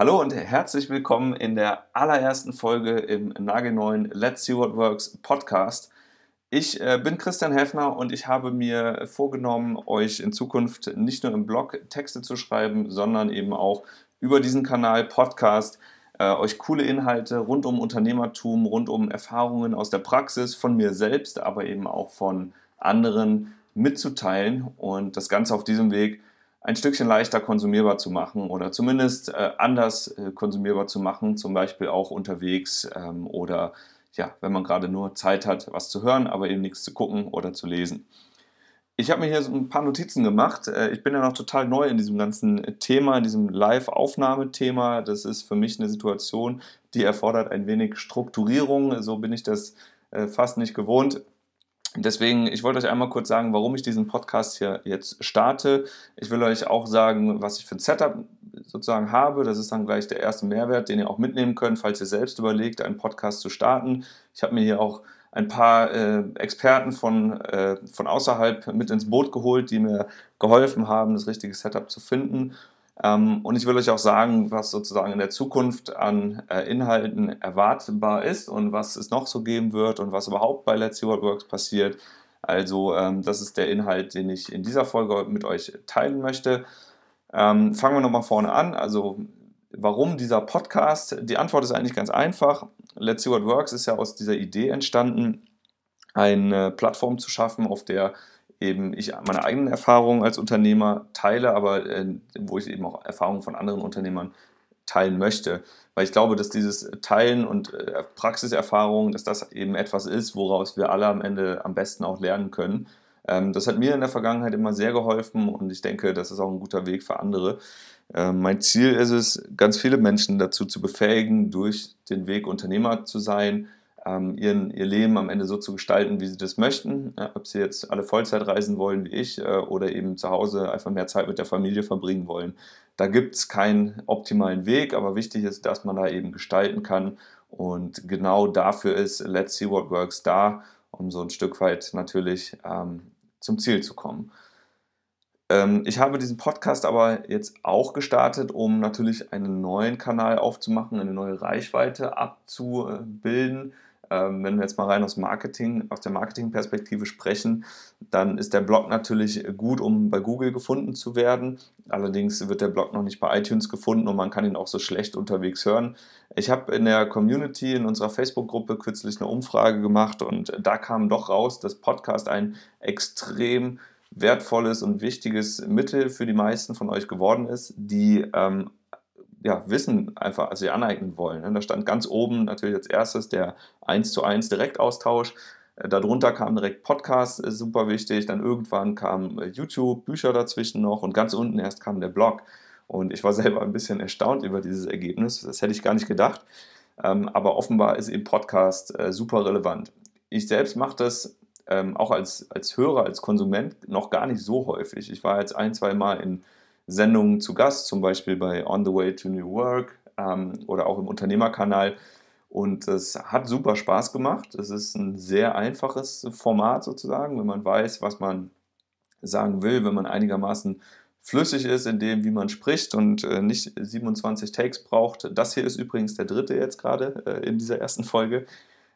Hallo und herzlich willkommen in der allerersten Folge im nagelneuen Let's See What Works Podcast. Ich äh, bin Christian Heffner und ich habe mir vorgenommen, euch in Zukunft nicht nur im Blog Texte zu schreiben, sondern eben auch über diesen Kanal Podcast äh, euch coole Inhalte rund um Unternehmertum, rund um Erfahrungen aus der Praxis von mir selbst, aber eben auch von anderen mitzuteilen und das Ganze auf diesem Weg ein Stückchen leichter konsumierbar zu machen oder zumindest äh, anders äh, konsumierbar zu machen, zum Beispiel auch unterwegs ähm, oder ja, wenn man gerade nur Zeit hat, was zu hören, aber eben nichts zu gucken oder zu lesen. Ich habe mir hier so ein paar Notizen gemacht. Äh, ich bin ja noch total neu in diesem ganzen Thema, in diesem Live-Aufnahmethema. Das ist für mich eine Situation, die erfordert ein wenig Strukturierung. So bin ich das äh, fast nicht gewohnt. Deswegen, ich wollte euch einmal kurz sagen, warum ich diesen Podcast hier jetzt starte. Ich will euch auch sagen, was ich für ein Setup sozusagen habe. Das ist dann gleich der erste Mehrwert, den ihr auch mitnehmen könnt, falls ihr selbst überlegt, einen Podcast zu starten. Ich habe mir hier auch ein paar äh, Experten von, äh, von außerhalb mit ins Boot geholt, die mir geholfen haben, das richtige Setup zu finden. Ähm, und ich will euch auch sagen, was sozusagen in der Zukunft an äh, Inhalten erwartbar ist und was es noch so geben wird und was überhaupt bei Let's See What Works passiert. Also ähm, das ist der Inhalt, den ich in dieser Folge mit euch teilen möchte. Ähm, fangen wir nochmal vorne an. Also warum dieser Podcast? Die Antwort ist eigentlich ganz einfach. Let's See What Works ist ja aus dieser Idee entstanden, eine Plattform zu schaffen, auf der eben ich meine eigenen Erfahrungen als Unternehmer teile, aber äh, wo ich eben auch Erfahrungen von anderen Unternehmern teilen möchte. Weil ich glaube, dass dieses Teilen und äh, Praxiserfahrung, dass das eben etwas ist, woraus wir alle am Ende am besten auch lernen können. Ähm, das hat mir in der Vergangenheit immer sehr geholfen und ich denke, das ist auch ein guter Weg für andere. Ähm, mein Ziel ist es, ganz viele Menschen dazu zu befähigen, durch den Weg Unternehmer zu sein, ihren, ihr Leben am Ende so zu gestalten, wie sie das möchten. Ja, ob sie jetzt alle Vollzeit reisen wollen wie ich äh, oder eben zu Hause einfach mehr Zeit mit der Familie verbringen wollen. Da gibt es keinen optimalen Weg, aber wichtig ist, dass man da eben gestalten kann. Und genau dafür ist Let's See What Works da, um so ein Stück weit natürlich ähm, zum Ziel zu kommen. Ähm, ich habe diesen Podcast aber jetzt auch gestartet, um natürlich einen neuen Kanal aufzumachen, eine neue Reichweite abzubilden. Ähm, wenn wir jetzt mal rein aus Marketing, aus der Marketingperspektive sprechen, dann ist der Blog natürlich gut, um bei Google gefunden zu werden. Allerdings wird der Blog noch nicht bei iTunes gefunden und man kann ihn auch so schlecht unterwegs hören. Ich habe in der Community, in unserer Facebook-Gruppe kürzlich eine Umfrage gemacht und da kam doch raus, dass Podcast ein extrem wertvolles und wichtiges Mittel für die meisten von euch geworden ist, die ähm, ja, Wissen einfach sich aneignen wollen. Ne? Da stand ganz oben natürlich als erstes der 1 zu 1 Direktaustausch. Äh, darunter kam direkt Podcast, super wichtig. Dann irgendwann kam äh, YouTube, Bücher dazwischen noch und ganz unten erst kam der Blog. Und ich war selber ein bisschen erstaunt über dieses Ergebnis. Das hätte ich gar nicht gedacht. Ähm, aber offenbar ist eben Podcast äh, super relevant. Ich selbst mache das ähm, auch als, als Hörer, als Konsument noch gar nicht so häufig. Ich war jetzt ein, zwei Mal in Sendungen zu Gast, zum Beispiel bei On the Way to New Work ähm, oder auch im Unternehmerkanal. Und es hat super Spaß gemacht. Es ist ein sehr einfaches Format sozusagen, wenn man weiß, was man sagen will, wenn man einigermaßen flüssig ist in dem, wie man spricht und äh, nicht 27 Takes braucht. Das hier ist übrigens der dritte jetzt gerade äh, in dieser ersten Folge.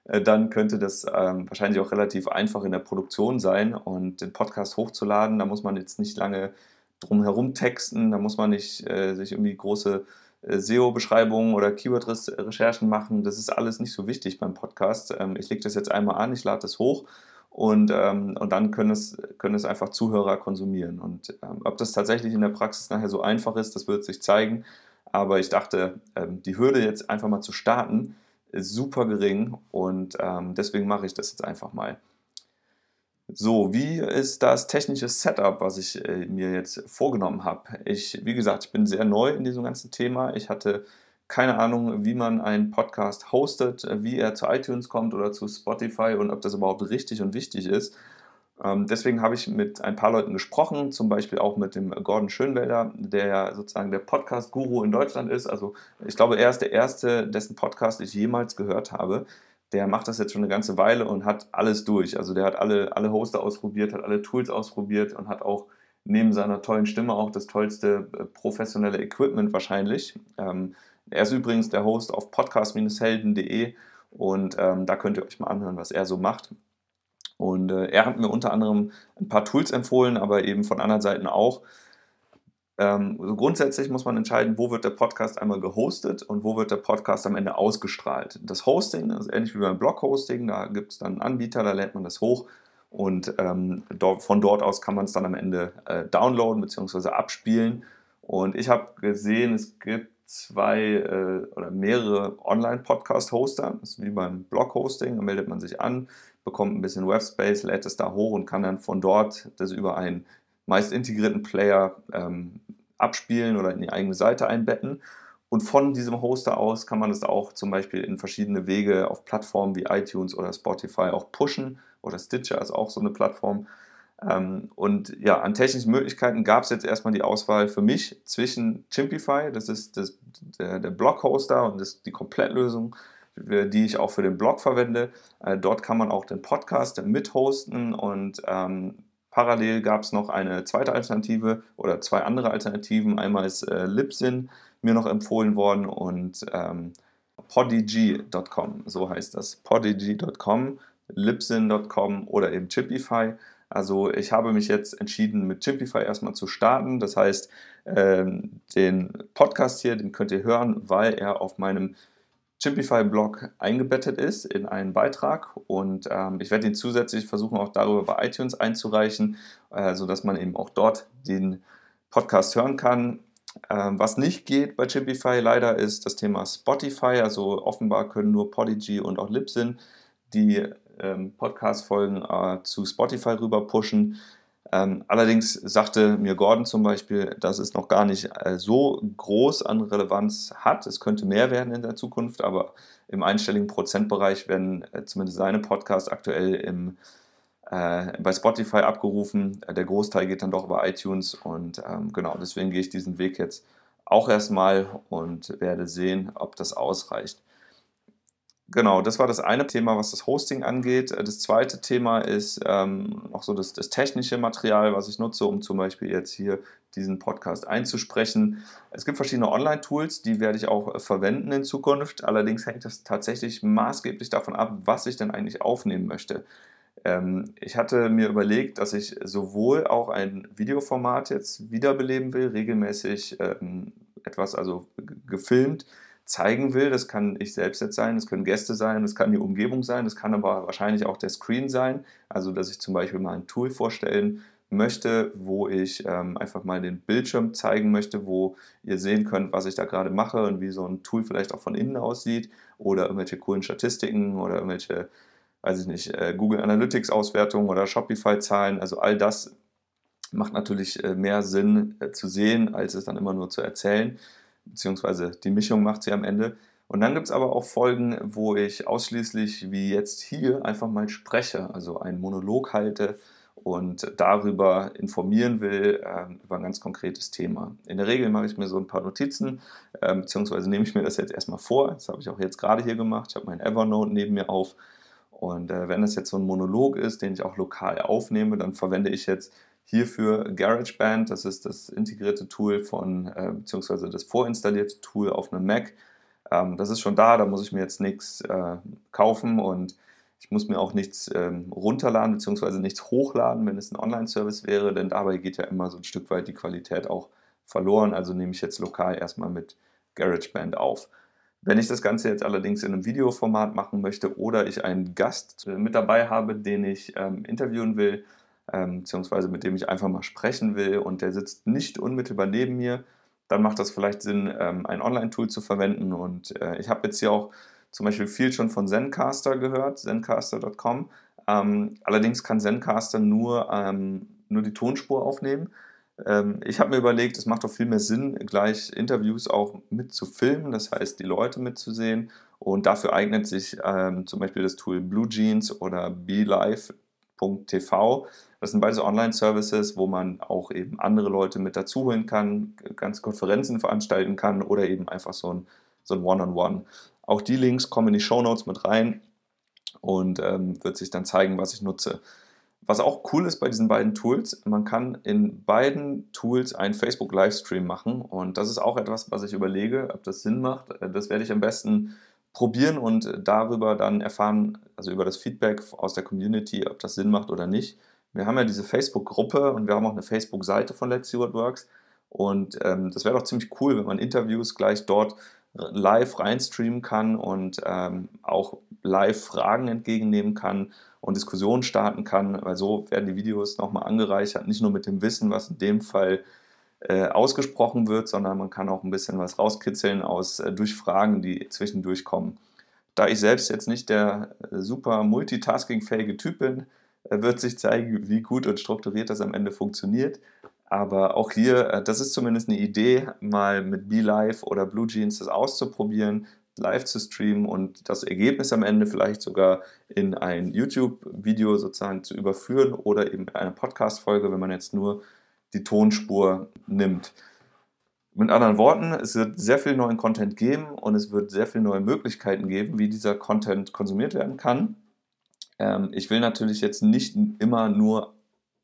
Äh, dann könnte das ähm, wahrscheinlich auch relativ einfach in der Produktion sein und den Podcast hochzuladen. Da muss man jetzt nicht lange drumherum texten, da muss man nicht äh, sich irgendwie große äh, SEO-Beschreibungen oder Keyword-Recherchen machen. Das ist alles nicht so wichtig beim Podcast. Ähm, ich lege das jetzt einmal an, ich lade das hoch und, ähm, und dann können es, können es einfach Zuhörer konsumieren. Und ähm, ob das tatsächlich in der Praxis nachher so einfach ist, das wird sich zeigen. Aber ich dachte, ähm, die Hürde jetzt einfach mal zu starten, ist super gering und ähm, deswegen mache ich das jetzt einfach mal. So, wie ist das technische Setup, was ich äh, mir jetzt vorgenommen habe? Ich, wie gesagt, ich bin sehr neu in diesem ganzen Thema. Ich hatte keine Ahnung, wie man einen Podcast hostet, wie er zu iTunes kommt oder zu Spotify und ob das überhaupt richtig und wichtig ist. Ähm, deswegen habe ich mit ein paar Leuten gesprochen, zum Beispiel auch mit dem Gordon Schönwelder, der ja sozusagen der Podcast-Guru in Deutschland ist. Also ich glaube, er ist der erste, dessen Podcast ich jemals gehört habe der macht das jetzt schon eine ganze Weile und hat alles durch. Also der hat alle, alle Hoster ausprobiert, hat alle Tools ausprobiert und hat auch neben seiner tollen Stimme auch das tollste äh, professionelle Equipment wahrscheinlich. Ähm, Er ist übrigens der Host auf podcast-helden.de und ähm, da könnt ihr euch mal anhören, was er so macht. Und äh, er hat mir unter anderem ein paar Tools empfohlen, aber eben von anderen Seiten auch. Ähm, also grundsätzlich muss man entscheiden, wo wird der Podcast einmal gehostet und wo wird der Podcast am Ende ausgestrahlt. Das Hosting ist ähnlich wie beim Blog-Hosting, da gibt es dann einen Anbieter, da lädt man das hoch und ähm, dort, von dort aus kann man es dann am Ende äh, downloaden bzw. abspielen. Und ich habe gesehen, es gibt zwei äh, oder mehrere Online-Podcast-Hoster. Das ist wie beim Blog-Hosting. Da meldet man sich an, bekommt ein bisschen Webspace, lädt es da hoch und kann dann von dort das über einen meist integrierten Player ähm, abspielen oder in die eigene Seite einbetten. Und von diesem Hoster aus kann man es auch zum Beispiel in verschiedene Wege auf Plattformen wie iTunes oder Spotify auch pushen. Oder Stitcher ist auch so eine Plattform. Ähm, und ja, an technischen Möglichkeiten gab es jetzt erstmal die Auswahl für mich zwischen Chimpify, das ist das, der, der Blog-Hoster und das, die Komplettlösung, die ich auch für den Blog verwende. Äh, dort kann man auch den Podcast mithosten und ähm, parallel gab es noch eine zweite Alternative oder zwei andere Alternativen. Einmal ist äh, Libsyn mir noch empfohlen worden und ähm, podigy.com, so heißt das, podigy.com, libsyn.com oder eben Chimpify. Also ich habe mich jetzt entschieden, mit Chimpify erstmal zu starten. Das heißt, ähm, den Podcast hier, den könnt ihr hören, weil er auf meinem Chimpify-Blog eingebettet ist in einen Beitrag und ähm, ich werde ihn zusätzlich versuchen, auch darüber bei iTunes einzureichen, äh, sodass man eben auch dort den Podcast hören kann. Ähm, was nicht geht bei Chimpify leider ist das Thema Spotify. Also offenbar können nur Podigy und auch Libsyn die ähm, Podcast-Folgen äh, zu Spotify rüber pushen. Ähm, allerdings sagte mir Gordon zum Beispiel, dass es noch gar nicht äh, so groß an Relevanz hat. Es könnte mehr werden in der Zukunft, aber im einstelligen Prozentbereich werden äh, zumindest seine Podcasts aktuell im, äh, bei Spotify abgerufen. Der Großteil geht dann doch über iTunes und ähm, genau deswegen gehe ich diesen Weg jetzt auch erstmal und werde sehen, ob das ausreicht. Genau, das war das eine Thema, was das Hosting angeht. Äh, das zweite Thema ist ähm, auch so das, das, technische Material, was ich nutze, um zum Beispiel jetzt hier diesen Podcast einzusprechen. Es gibt verschiedene Online-Tools, die werde ich auch äh, verwenden in Zukunft. Allerdings hängt das tatsächlich maßgeblich davon ab, was ich denn eigentlich aufnehmen möchte. Ähm, ich hatte mir überlegt, dass ich sowohl auch ein Videoformat jetzt wiederbeleben will, regelmäßig ähm, etwas also gefilmt, zeigen will. Das kann ich selbst jetzt sein, das können Gäste sein, das kann die Umgebung sein, das kann aber wahrscheinlich auch der Screen sein. Also, dass ich zum Beispiel mal ein Tool vorstellen möchte, wo ich ähm, einfach mal den Bildschirm zeigen möchte, wo ihr sehen könnt, was ich da gerade mache und wie so ein Tool vielleicht auch von innen aussieht oder irgendwelche coolen Statistiken oder irgendwelche, weiß ich nicht, äh, Google Analytics Auswertungen oder Shopify Zahlen. Also all das macht natürlich äh, mehr Sinn äh, zu sehen, als es dann immer nur zu erzählen beziehungsweise die Mischung macht sie am Ende. Und dann gibt es aber auch Folgen, wo ich ausschließlich wie jetzt hier einfach mal spreche, also einen Monolog halte und darüber informieren will, äh, über ein ganz konkretes Thema. In der Regel mache ich mir so ein paar Notizen, äh, beziehungsweise nehme ich mir das jetzt erstmal vor. Das habe ich auch jetzt gerade hier gemacht. Ich habe mein Evernote neben mir auf. Und äh, wenn das jetzt so ein Monolog ist, den ich auch lokal aufnehme, dann verwende ich jetzt Hierfür GarageBand, das ist das integrierte Tool von, äh, beziehungsweise das vorinstallierte Tool auf einem Mac. Ähm, das ist schon da, da muss ich mir jetzt nichts äh, kaufen und ich muss mir auch nichts ähm, runterladen, beziehungsweise nichts hochladen, wenn es ein Online-Service wäre, denn dabei geht ja immer so ein Stück weit die Qualität auch verloren. Also nehme ich jetzt lokal erstmal mit GarageBand auf. Wenn ich das Ganze jetzt allerdings in einem Videoformat machen möchte oder ich einen Gast mit dabei habe, den ich ähm, interviewen will, ähm, beziehungsweise mit dem ich einfach mal sprechen will und der sitzt nicht unmittelbar neben mir, dann macht das vielleicht Sinn, ähm, ein Online-Tool zu verwenden. Und äh, ich habe jetzt hier auch zum Beispiel viel schon von Zencaster gehört, zencaster.com. Ähm, allerdings kann Zencaster nur, ähm, nur die Tonspur aufnehmen. Ähm, ich habe mir überlegt, es macht doch viel mehr Sinn, gleich Interviews auch mit zu filmen, das heißt, die Leute mitzusehen. Und dafür eignet sich ähm, zum Beispiel das Tool Blue Jeans oder BeLive.tv. Das sind beide Online-Services, wo man auch eben andere Leute mit dazuholen kann, ganz Konferenzen veranstalten kann oder eben einfach so ein, so ein One-on-One. Auch die Links kommen in die Show Notes mit rein und ähm, wird sich dann zeigen, was ich nutze. Was auch cool ist bei diesen beiden Tools, man kann in beiden Tools einen Facebook Livestream machen und das ist auch etwas, was ich überlege, ob das Sinn macht. Das werde ich am besten probieren und darüber dann erfahren, also über das Feedback aus der Community, ob das Sinn macht oder nicht. Wir haben ja diese Facebook-Gruppe und wir haben auch eine Facebook-Seite von Let's See What Works und ähm, das wäre doch ziemlich cool, wenn man Interviews gleich dort live reinstreamen kann und ähm, auch live Fragen entgegennehmen kann und Diskussionen starten kann, weil so werden die Videos nochmal angereichert, nicht nur mit dem Wissen, was in dem Fall äh, ausgesprochen wird, sondern man kann auch ein bisschen was rauskitzeln aus äh, durch Fragen, die zwischendurch kommen. Da ich selbst jetzt nicht der äh, super multitaskingfähige Typ bin, äh, wird sich zeigen, wie gut und strukturiert das am Ende funktioniert. Aber auch hier, äh, das ist zumindest eine Idee, mal mit BeLive oder Blue Jeans das auszuprobieren, live zu streamen und das Ergebnis am Ende vielleicht sogar in ein YouTube-Video sozusagen zu überführen oder eben eine Podcast-Folge, wenn man jetzt nur die Tonspur nimmt. Mit anderen Worten, es wird sehr viel neuen Content geben und es wird sehr viele neue Möglichkeiten geben, wie dieser Content konsumiert werden kann. Ähm, ich will natürlich jetzt nicht immer nur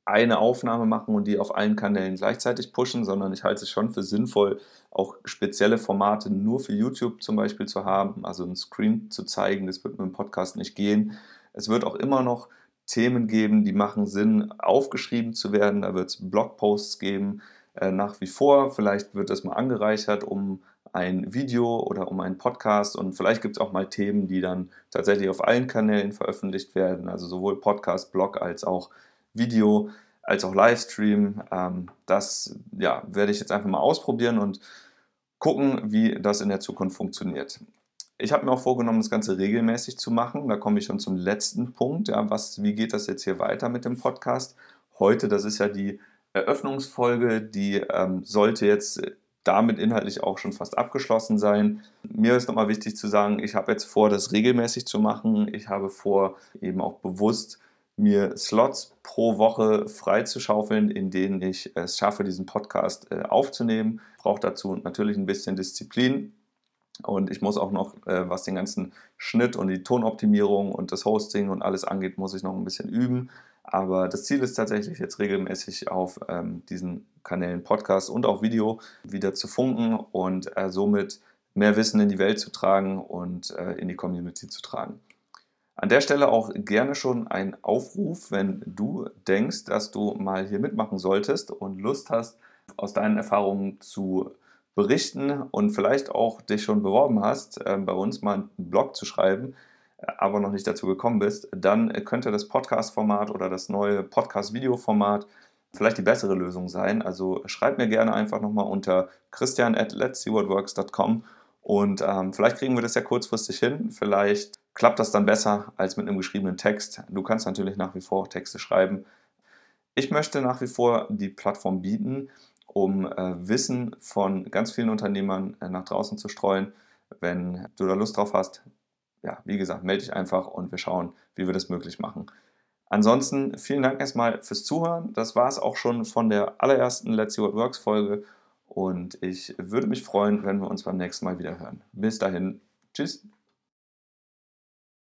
eine Aufnahme machen und die auf allen Kanälen gleichzeitig pushen, sondern ich halte es schon für sinnvoll, auch spezielle Formate nur für YouTube zum Beispiel zu haben, also einen Screen zu zeigen. Das wird mit dem Podcast nicht gehen. Es wird auch immer noch Themen geben, die machen Sinn, aufgeschrieben zu werden. Da wird es Blogposts geben, äh, nach wie vor. Vielleicht wird das mal angereichert um ein Video oder um einen Podcast und vielleicht gibt es auch mal Themen, die dann tatsächlich auf allen Kanälen veröffentlicht werden, also sowohl Podcast, Blog als auch Video als auch Livestream. Ähm, das ja, werde ich jetzt einfach mal ausprobieren und gucken, wie das in der Zukunft funktioniert. Ich habe mir auch vorgenommen, das Ganze regelmäßig zu machen. Da komme ich schon zum letzten Punkt. Ja, was, wie geht das jetzt hier weiter mit dem Podcast? Heute, das ist ja die Eröffnungsfolge, die ähm, sollte jetzt damit inhaltlich auch schon fast abgeschlossen sein. Mir ist nochmal wichtig zu sagen, ich habe jetzt vor, das regelmäßig zu machen. Ich habe vor, eben auch bewusst mir Slots pro Woche freizuschaufeln, in denen ich es schaffe, diesen Podcast äh, aufzunehmen. Ich brauche dazu natürlich ein bisschen Disziplin. Und ich muss auch noch, äh, was den ganzen Schnitt und die Tonoptimierung und das Hosting und alles angeht, muss ich noch ein bisschen üben. Aber das Ziel ist tatsächlich jetzt regelmäßig auf ähm, diesen Kanälen Podcast und auch Video wieder zu funken und äh, somit mehr Wissen in die Welt zu tragen und äh, in die Community zu tragen. An der Stelle auch gerne schon ein Aufruf, wenn du denkst, dass du mal hier mitmachen solltest und Lust hast, aus deinen Erfahrungen zu berichten und vielleicht auch dich schon beworben hast, äh, bei uns mal einen Blog zu schreiben, aber noch nicht dazu gekommen bist, dann könnte das Podcast-Format oder das neue Podcast-Video-Format vielleicht die bessere Lösung sein. Also schreib mir gerne einfach nochmal unter christian at let'sseewhatworks.com und ähm, vielleicht kriegen wir das ja kurzfristig hin. Vielleicht klappt das dann besser als mit einem geschriebenen Text. Du kannst natürlich nach wie vor Texte schreiben. Ich möchte nach wie vor die Plattform bieten, um äh, Wissen von ganz vielen Unternehmern äh, nach draußen zu streuen. Wenn du da Lust drauf hast, ja, wie gesagt, melde dich einfach und wir schauen, wie wir das möglich machen. Ansonsten vielen Dank erstmal fürs Zuhören. Das war es auch schon von der allerersten Let's See What Works Folge und ich würde mich freuen, wenn wir uns beim nächsten Mal wieder hören. Bis dahin, tschüss.